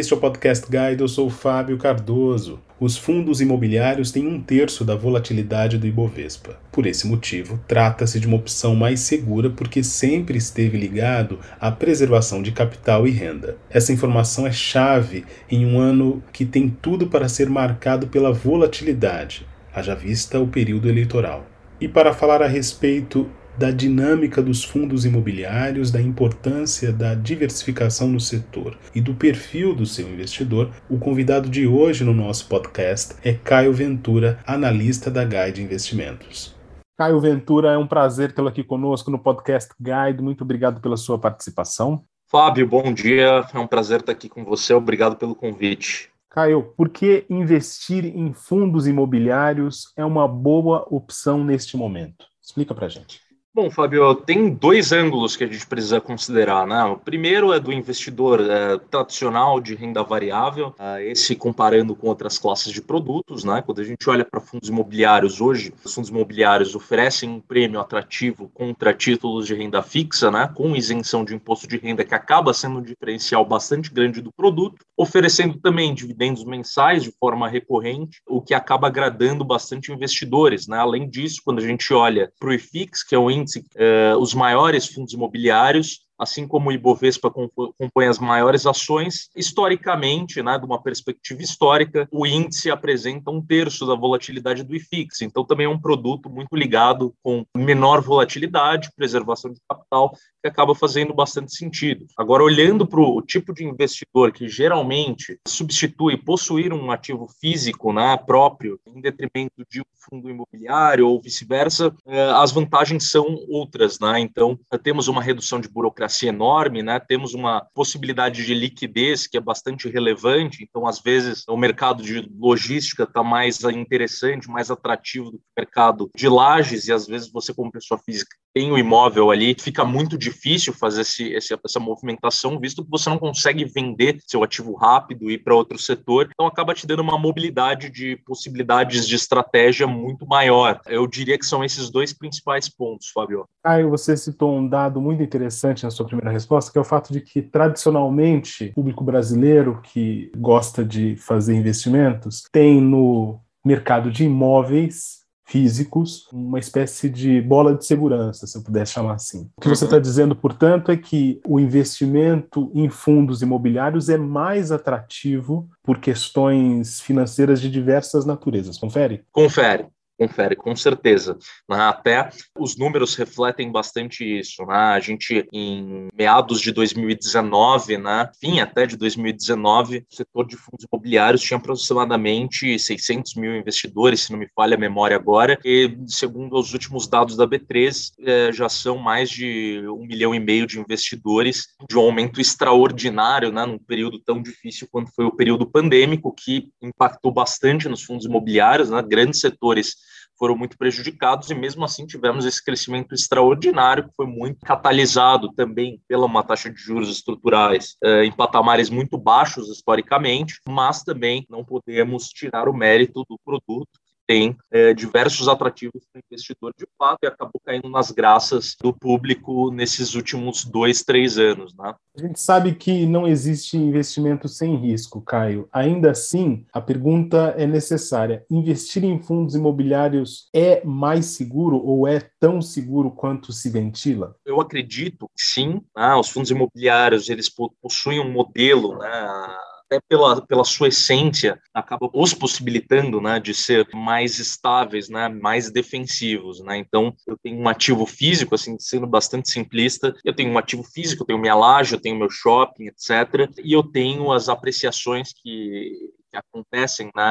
Este é o Podcast Guide, eu sou o Fábio Cardoso. Os fundos imobiliários têm um terço da volatilidade do Ibovespa. Por esse motivo, trata-se de uma opção mais segura porque sempre esteve ligado à preservação de capital e renda. Essa informação é chave em um ano que tem tudo para ser marcado pela volatilidade, haja vista o período eleitoral. E para falar a respeito da dinâmica dos fundos imobiliários, da importância da diversificação no setor e do perfil do seu investidor, o convidado de hoje no nosso podcast é Caio Ventura, analista da Guide Investimentos. Caio Ventura, é um prazer tê-lo aqui conosco no podcast Guide. Muito obrigado pela sua participação. Fábio, bom dia. É um prazer estar aqui com você. Obrigado pelo convite. Caio, por que investir em fundos imobiliários é uma boa opção neste momento? Explica para gente. Bom, Fábio, tem dois ângulos que a gente precisa considerar, né? O primeiro é do investidor é, tradicional de renda variável, é, esse comparando com outras classes de produtos, né? Quando a gente olha para fundos imobiliários hoje, os fundos imobiliários oferecem um prêmio atrativo contra títulos de renda fixa, né? Com isenção de imposto de renda que acaba sendo um diferencial bastante grande do produto, oferecendo também dividendos mensais de forma recorrente, o que acaba agradando bastante investidores, né? Além disso, quando a gente olha para o IFIX, que é o índice, uh, os maiores fundos imobiliários assim como o Ibovespa compõe as maiores ações, historicamente, né, de uma perspectiva histórica, o índice apresenta um terço da volatilidade do IFIX. Então, também é um produto muito ligado com menor volatilidade, preservação de capital, que acaba fazendo bastante sentido. Agora, olhando para o tipo de investidor que geralmente substitui possuir um ativo físico né, próprio em detrimento de um fundo imobiliário ou vice-versa, eh, as vantagens são outras. Né? Então, temos uma redução de burocracia burocracia enorme, né? Temos uma possibilidade de liquidez que é bastante relevante, então às vezes o mercado de logística está mais interessante, mais atrativo do que o mercado de lajes e às vezes você como pessoa física tem o imóvel ali, fica muito difícil fazer esse, essa movimentação, visto que você não consegue vender seu ativo rápido e ir para outro setor, então acaba te dando uma mobilidade de possibilidades de estratégia muito maior. Eu diria que são esses dois principais pontos, Fábio. Caio, você citou um dado muito interessante na sua primeira resposta, que é o fato de que, tradicionalmente, o público brasileiro que gosta de fazer investimentos tem no mercado de imóveis físicos, uma espécie de bola de segurança, se eu pudesse chamar assim. O que você está uhum. dizendo, portanto, é que o investimento em fundos imobiliários é mais atrativo por questões financeiras de diversas naturezas. Confere? Confere confere, com certeza. Né? Até os números refletem bastante isso. Né? A gente, em meados de 2019, né, fim até de 2019, o setor de fundos imobiliários tinha aproximadamente 600 mil investidores, se não me falha a memória agora, e segundo os últimos dados da B3, eh, já são mais de um milhão e meio de investidores, de um aumento extraordinário, né, num período tão difícil quanto foi o período pandêmico, que impactou bastante nos fundos imobiliários, né, grandes setores foram muito prejudicados e mesmo assim tivemos esse crescimento extraordinário que foi muito catalisado também pela uma taxa de juros estruturais eh, em patamares muito baixos historicamente, mas também não podemos tirar o mérito do produto tem é, diversos atrativos para o investidor de fato e acabou caindo nas graças do público nesses últimos dois, três anos. Né? A gente sabe que não existe investimento sem risco, Caio. Ainda assim, a pergunta é necessária: investir em fundos imobiliários é mais seguro ou é tão seguro quanto se ventila? Eu acredito que sim. Né? Os fundos imobiliários eles possuem um modelo né? Até pela, pela sua essência, acaba os possibilitando né, de ser mais estáveis, né, mais defensivos. Né? Então, eu tenho um ativo físico, assim, sendo bastante simplista, eu tenho um ativo físico, eu tenho minha laje, eu tenho meu shopping, etc. E eu tenho as apreciações que que acontecem né,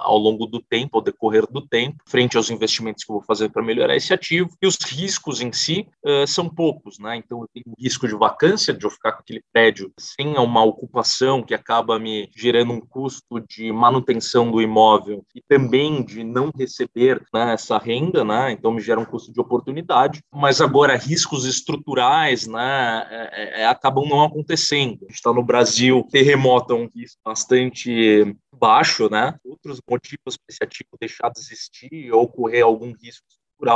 ao longo do tempo, ao decorrer do tempo, frente aos investimentos que eu vou fazer para melhorar esse ativo. E os riscos em si uh, são poucos, né? Então eu tenho risco de vacância, de eu ficar com aquele prédio sem uma ocupação que acaba me gerando um custo de manutenção do imóvel e também de não receber né, essa renda, né? Então me gera um custo de oportunidade. Mas agora riscos estruturais, né, é, é, acabam não acontecendo. A gente está no Brasil, terremoto é um risco bastante baixo, né? Outros motivos para esse ativo deixar de existir ou correr algum risco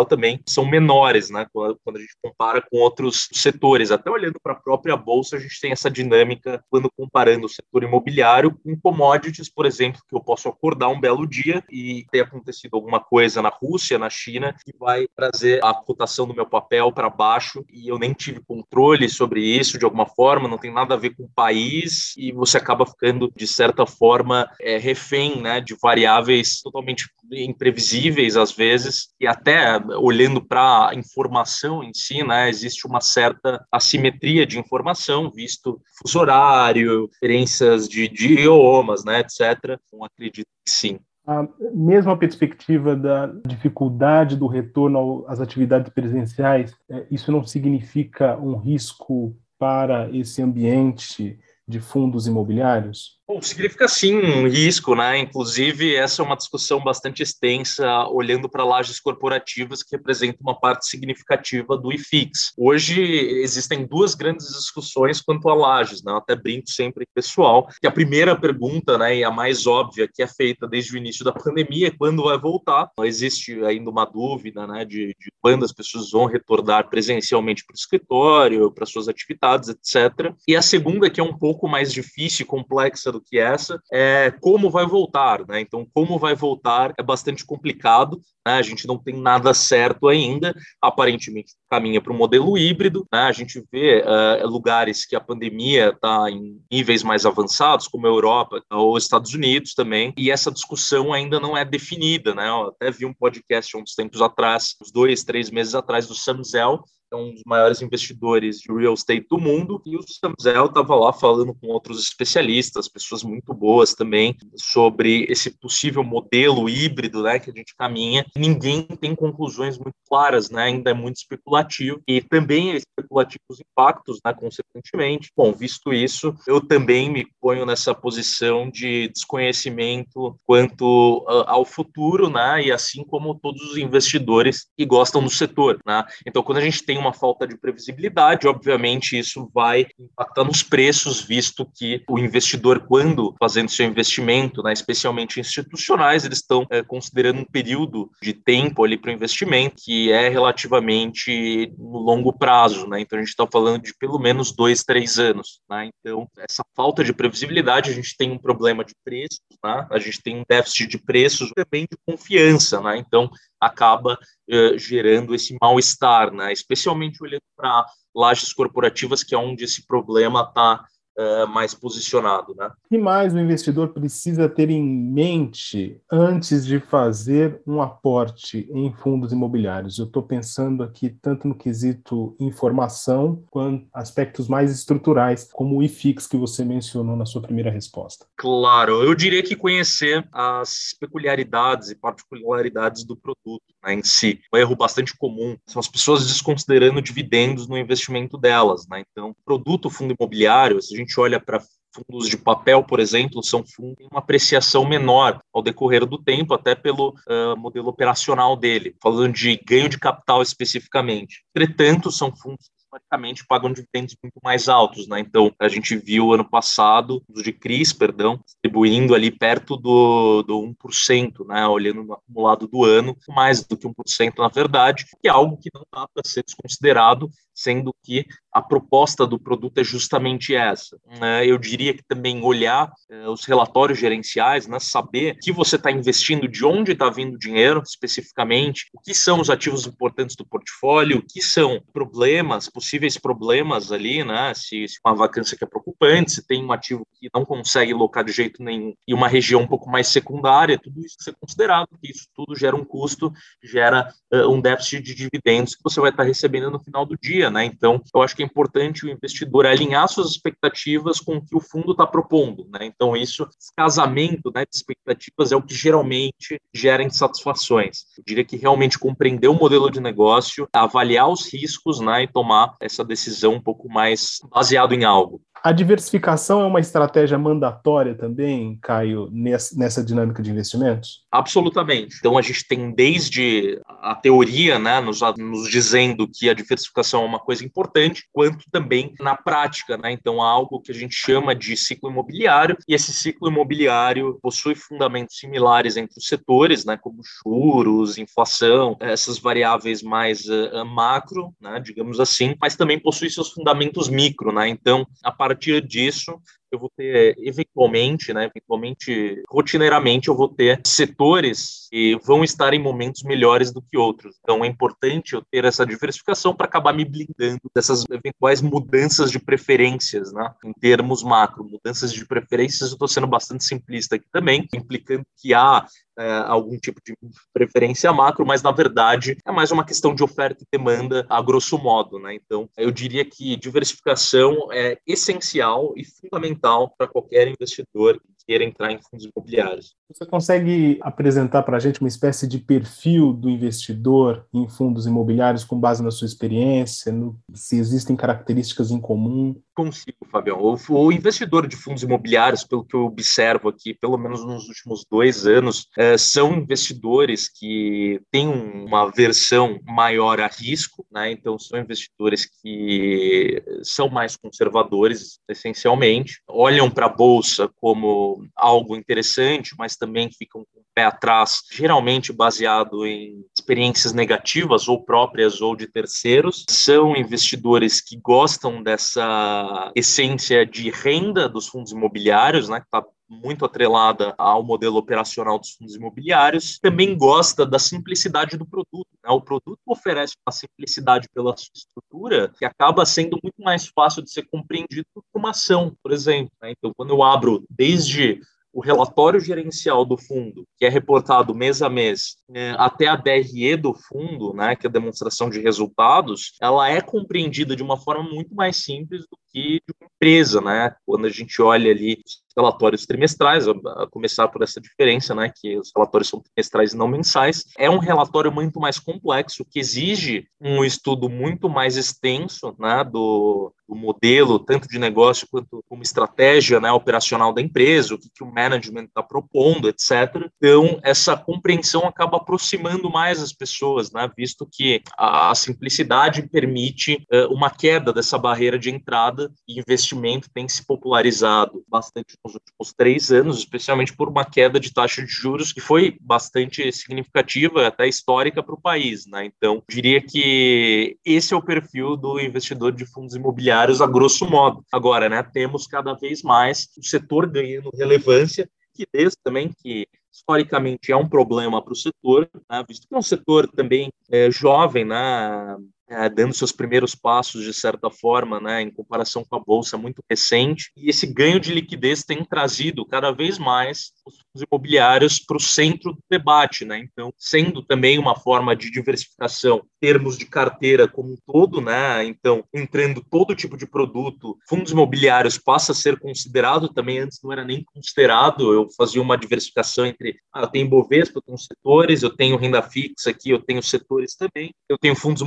também são menores, né? Quando, a gente compara com outros setores. Até olhando para a própria bolsa, a gente tem essa dinâmica quando comparando o setor imobiliário com commodities, por exemplo, que eu posso acordar um belo dia e ter acontecido alguma coisa na Rússia, na China, que vai trazer a cotação do meu papel para baixo e eu nem tive controle sobre isso de alguma forma, não tem nada a ver com o país e você acaba ficando, de certa forma, é, refém né, de variáveis totalmente imprevisíveis às vezes, e até olhando para a informação em si, né, existe uma certa assimetria de informação, visto fuso horário, diferenças de, de idiomas, né, etc. Então, acredito que sim. A mesma perspectiva da dificuldade do retorno às atividades presenciais, é, isso não significa um risco para esse ambiente de fundos imobiliários? Bom, significa sim um risco, né? Inclusive, essa é uma discussão bastante extensa, olhando para lajes corporativas, que representam uma parte significativa do IFIX. Hoje, existem duas grandes discussões quanto a lajes, né? Eu até brinco sempre pessoal, que a primeira pergunta, né, e a mais óbvia, que é feita desde o início da pandemia, é quando vai voltar. Não existe ainda uma dúvida, né, de, de quando as pessoas vão retornar presencialmente para o escritório, para suas atividades, etc. E a segunda, que é um pouco mais difícil e complexa do que essa, é como vai voltar, né? Então, como vai voltar é bastante complicado, né? A gente não tem nada certo ainda, aparentemente caminha para o modelo híbrido, né? A gente vê uh, lugares que a pandemia está em níveis mais avançados, como a Europa ou Estados Unidos também, e essa discussão ainda não é definida, né? Eu até vi um podcast uns tempos atrás, uns dois, três meses atrás, do Sam Zell, é um dos maiores investidores de real estate do mundo, e o Samzel estava lá falando com outros especialistas, pessoas muito boas também, sobre esse possível modelo híbrido né, que a gente caminha. Ninguém tem conclusões muito claras, né, ainda é muito especulativo, e também é especulativo os impactos, né, consequentemente. Bom, visto isso, eu também me ponho nessa posição de desconhecimento quanto uh, ao futuro, né, e assim como todos os investidores que gostam do setor. Né? Então, quando a gente tem uma falta de previsibilidade, obviamente isso vai impactar nos preços, visto que o investidor, quando fazendo seu investimento, né, especialmente institucionais, eles estão é, considerando um período de tempo ali para o investimento que é relativamente no longo prazo, né? Então a gente está falando de pelo menos dois, três anos, né? Então essa falta de previsibilidade, a gente tem um problema de preços, né? A gente tem um déficit de preços também de confiança, né? Então acaba uh, gerando esse mal-estar, né? especialmente olhando para lajes corporativas, que é onde esse problema está uh, mais posicionado. Né? O que mais o investidor precisa ter em mente antes de fazer um aporte em fundos imobiliários? Eu estou pensando aqui tanto no quesito informação quanto aspectos mais estruturais, como o IFIX que você mencionou na sua primeira resposta. Claro, eu diria que conhecer as peculiaridades e particularidades do produto né, em si. Um erro bastante comum são as pessoas desconsiderando dividendos no investimento delas. Né? Então, produto fundo imobiliário, se a gente olha para fundos de papel, por exemplo, são fundos com uma apreciação menor ao decorrer do tempo, até pelo uh, modelo operacional dele, falando de ganho de capital especificamente. Entretanto, são fundos historicamente pagam dividendos muito mais altos, né? Então, a gente viu ano passado, os de CRIs, perdão, distribuindo ali perto do, do 1%, né? Olhando no acumulado do ano, mais do que 1% na verdade, que é algo que não dá para ser desconsiderado, sendo que a proposta do produto é justamente essa. Né? Eu diria que também olhar eh, os relatórios gerenciais, né? saber que você está investindo, de onde está vindo o dinheiro especificamente, o que são os ativos importantes do portfólio, o que são problemas, possíveis problemas ali, né? se, se uma vacância que é preocupante, se tem um ativo que não consegue locar de jeito nenhum e uma região um pouco mais secundária, tudo isso ser considerado, porque isso tudo gera um custo, gera uh, um déficit de dividendos que você vai estar tá recebendo no final do dia, né? Então, eu acho que é importante o investidor alinhar suas expectativas com o que o fundo está propondo, né? Então, isso, esse casamento né, de expectativas é o que geralmente gera insatisfações. Eu diria que realmente compreender o modelo de negócio, avaliar os riscos, né, e tomar essa decisão um pouco mais baseado em algo. A diversificação é uma estratégia mandatória também, Caio, nessa dinâmica de investimentos? Absolutamente. Então a gente tem desde a teoria, né, nos, nos dizendo que a diversificação é uma coisa importante, quanto também na prática, né? Então há algo que a gente chama de ciclo imobiliário e esse ciclo imobiliário possui fundamentos similares entre os setores, né, como juros, inflação, essas variáveis mais uh, macro, né, digamos assim, mas também possui seus fundamentos micro, né? Então a partir disso eu vou ter, eventualmente, né, eventualmente, rotineiramente, eu vou ter setores que vão estar em momentos melhores do que outros. Então, é importante eu ter essa diversificação para acabar me blindando dessas eventuais mudanças de preferências, né, em termos macro. Mudanças de preferências, eu estou sendo bastante simplista aqui também, implicando que há é, algum tipo de preferência macro, mas na verdade é mais uma questão de oferta e demanda a grosso modo, né? Então, eu diria que diversificação é essencial e fundamental para qualquer investidor queira entrar em fundos imobiliários. Você consegue apresentar para a gente uma espécie de perfil do investidor em fundos imobiliários com base na sua experiência, no, se existem características em comum? Consigo, Fabião. O, o, investidor de fundos imobiliários, pelo que eu observo aqui, pelo menos nos últimos dois anos, é, são investidores que têm uma versão maior a risco, né? então são investidores que são mais conservadores, essencialmente, olham para a bolsa como algo interessante, mas também ficam com o pé atrás, geralmente baseado em experiências negativas ou próprias ou de terceiros. São investidores que gostam dessa essência de renda dos fundos imobiliários, né, que está muito atrelada ao modelo operacional dos fundos imobiliários, também gosta da simplicidade do produto. Né? O produto oferece uma simplicidade pela sua estrutura que acaba sendo muito mais fácil de ser compreendido do que uma ação, por exemplo. Né? Então, quando eu abro desde o relatório gerencial do fundo, que é reportado mês a mês, né, até a DRE do fundo, né, que é a demonstração de resultados, ela é compreendida de uma forma muito mais simples do que de uma empresa, né? Quando a gente olha ali relatórios trimestrais, a começar por essa diferença, né, que os relatórios são trimestrais e não mensais. É um relatório muito mais complexo, que exige um estudo muito mais extenso, né, do, do modelo, tanto de negócio quanto como estratégia, né, operacional da empresa, o que, que o management está propondo, etc. Então, essa compreensão acaba aproximando mais as pessoas, né, visto que a, a simplicidade permite uh, uma queda dessa barreira de entrada e investimento tem se popularizado bastante nos últimos três anos, especialmente por uma queda de taxa de juros que foi bastante significativa, até histórica para o país. Né? Então, diria que esse é o perfil do investidor de fundos imobiliários a grosso modo. Agora, né, temos cada vez mais o setor ganhando relevância, que desde também que historicamente é um problema para o setor, né, visto que é um setor também é, jovem, né, é, dando seus primeiros passos, de certa forma, né, em comparação com a bolsa muito recente, e esse ganho de liquidez tem trazido cada vez mais os fundos imobiliários para o centro do debate, né? Então, sendo também uma forma de diversificação, termos de carteira como um todo, né? Então, entrando todo tipo de produto, fundos imobiliários passa a ser considerado também antes não era nem considerado. Eu fazia uma diversificação entre, ah, eu tenho Bovespa, eu tenho setores, eu tenho renda fixa aqui, eu tenho setores também, eu tenho fundos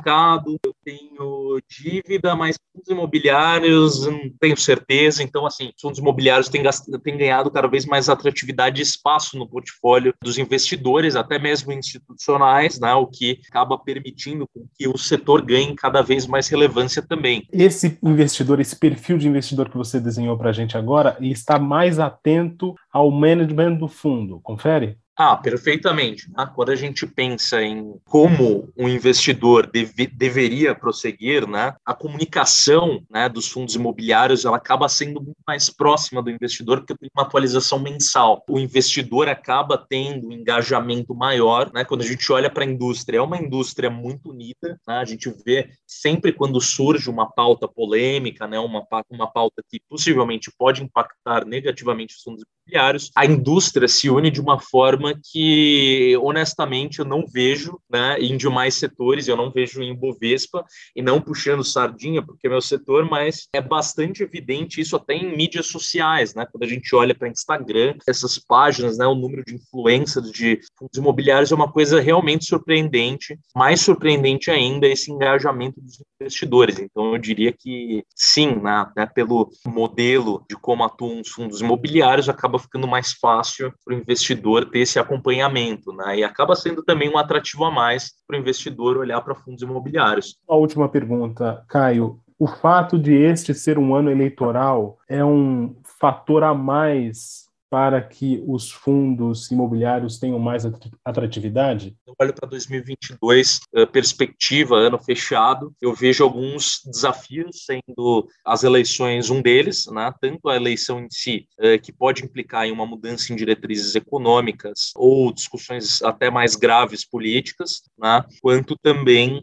multimercado, eu tenho dívida, mas fundos imobiliários não tenho certeza. Então, assim, fundos imobiliários têm, têm ganhado cada vez mais atratividade e espaço no portfólio dos investidores, até mesmo institucionais, né, o que acaba permitindo que o setor ganhe cada vez mais relevância também. Esse investidor, esse perfil de investidor que você desenhou para a gente agora, está mais atento ao management do fundo, confere? Ah, perfeitamente. Né? Quando a gente pensa em como um investidor deve, deveria prosseguir, né, a comunicação né, dos fundos imobiliários ela acaba sendo muito mais próxima do investidor, porque tem uma atualização mensal. O investidor acaba tendo um engajamento maior. Né, quando a gente olha para a indústria, é uma indústria muito unida. Né, a gente vê sempre quando surge uma pauta polêmica, né, uma, uma pauta que possivelmente pode impactar negativamente os fundos imobiliários, imobiliários, a indústria se une de uma forma que, honestamente, eu não vejo né, em demais setores, eu não vejo em Bovespa, e não puxando sardinha, porque é meu setor, mas é bastante evidente isso até em mídias sociais, né? Quando a gente olha para Instagram, essas páginas, né, o número de influências de fundos imobiliários é uma coisa realmente surpreendente. Mais surpreendente ainda é esse engajamento dos investidores. Então, eu diria que sim, né, né pelo modelo de como atuam os fundos imobiliários, acaba ficando mais fácil para o investidor ter esse acompanhamento, né? E acaba sendo também um atrativo a mais para o investidor olhar para fundos imobiliários. A última pergunta, Caio. O fato de este ser um ano eleitoral é um fator a mais para que os fundos imobiliários tenham mais atratividade? Eu olho para 2022, eh, perspectiva, ano fechado, eu vejo alguns desafios, sendo as eleições um deles, né? tanto a eleição em si, eh, que pode implicar em uma mudança em diretrizes econômicas ou discussões até mais graves políticas, né? quanto também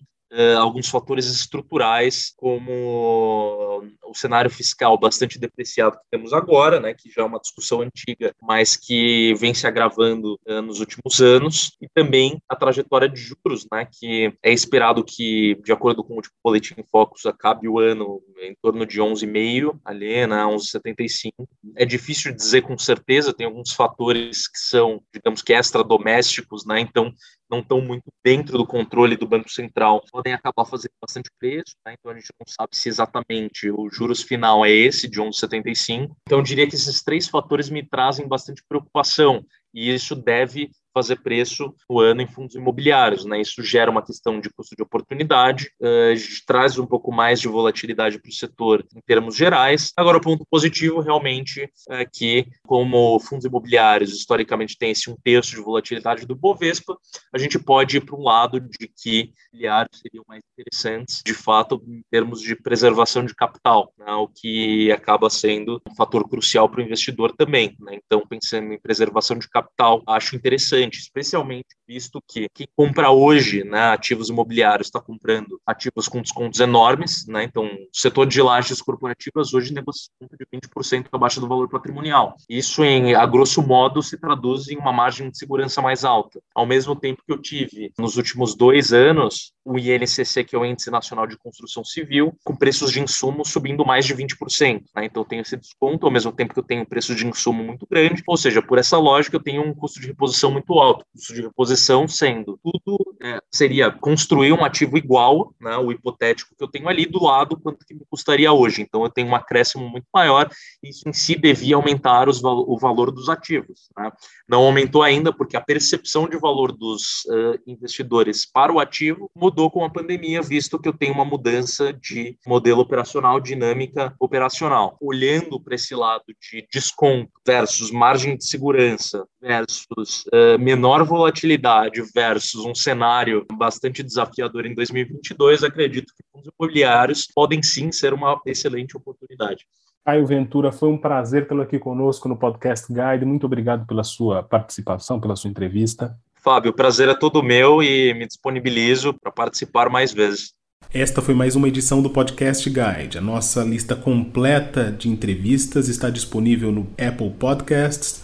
alguns fatores estruturais, como o cenário fiscal bastante depreciado que temos agora, né, que já é uma discussão antiga, mas que vem se agravando uh, nos últimos anos, e também a trajetória de juros, né, que é esperado que, de acordo com o último boletim Focus, acabe o ano em torno de 11,5, ali, né, 11,75. É difícil dizer com certeza, tem alguns fatores que são, digamos que extra-domésticos, né, então não estão muito dentro do controle do Banco Central, podem acabar fazendo bastante preço, né? então a gente não sabe se exatamente o juros final é esse, de 11,75. Então eu diria que esses três fatores me trazem bastante preocupação, e isso deve fazer preço no ano em fundos imobiliários. Né? Isso gera uma questão de custo de oportunidade, uh, traz um pouco mais de volatilidade para o setor em termos gerais. Agora, o ponto positivo realmente é que, como fundos imobiliários historicamente têm esse um terço de volatilidade do Bovespa, a gente pode ir para um lado de que imobiliários seriam mais interessantes, de fato, em termos de preservação de capital, né? o que acaba sendo um fator crucial para o investidor também. Né? Então, pensando em preservação de capital, acho interessante interessante, especialmente visto que quem compra hoje né, ativos imobiliários está comprando ativos com descontos enormes, né? Então, o setor de lajes corporativas hoje negocia de 20% abaixo do valor patrimonial. Isso, em, a grosso modo, se traduz em uma margem de segurança mais alta. Ao mesmo tempo que eu tive, nos últimos dois anos, o INCC, que é o Índice Nacional de Construção Civil, com preços de insumos subindo mais de 20%. Né? Então, eu tenho esse desconto, ao mesmo tempo que eu tenho preço de insumo muito grande, ou seja, por essa lógica, eu tenho um custo de reposição muito alto. Custo de reposição sendo tudo é, seria construir um ativo igual, né, o hipotético que eu tenho ali do lado, quanto que me custaria hoje. Então eu tenho um acréscimo muito maior, e isso em si devia aumentar os, o valor dos ativos. Né? Não aumentou ainda porque a percepção de valor dos uh, investidores para o ativo mudou com a pandemia, visto que eu tenho uma mudança de modelo operacional, dinâmica operacional. Olhando para esse lado de desconto versus margem de segurança versus uh, menor volatilidade versus um cenário bastante desafiador em 2022, acredito que fundos imobiliários podem sim ser uma excelente oportunidade. Caio Ventura, foi um prazer tê-lo aqui conosco no Podcast Guide. Muito obrigado pela sua participação, pela sua entrevista. Fábio, o prazer é todo meu e me disponibilizo para participar mais vezes. Esta foi mais uma edição do Podcast Guide. A nossa lista completa de entrevistas está disponível no Apple Podcasts,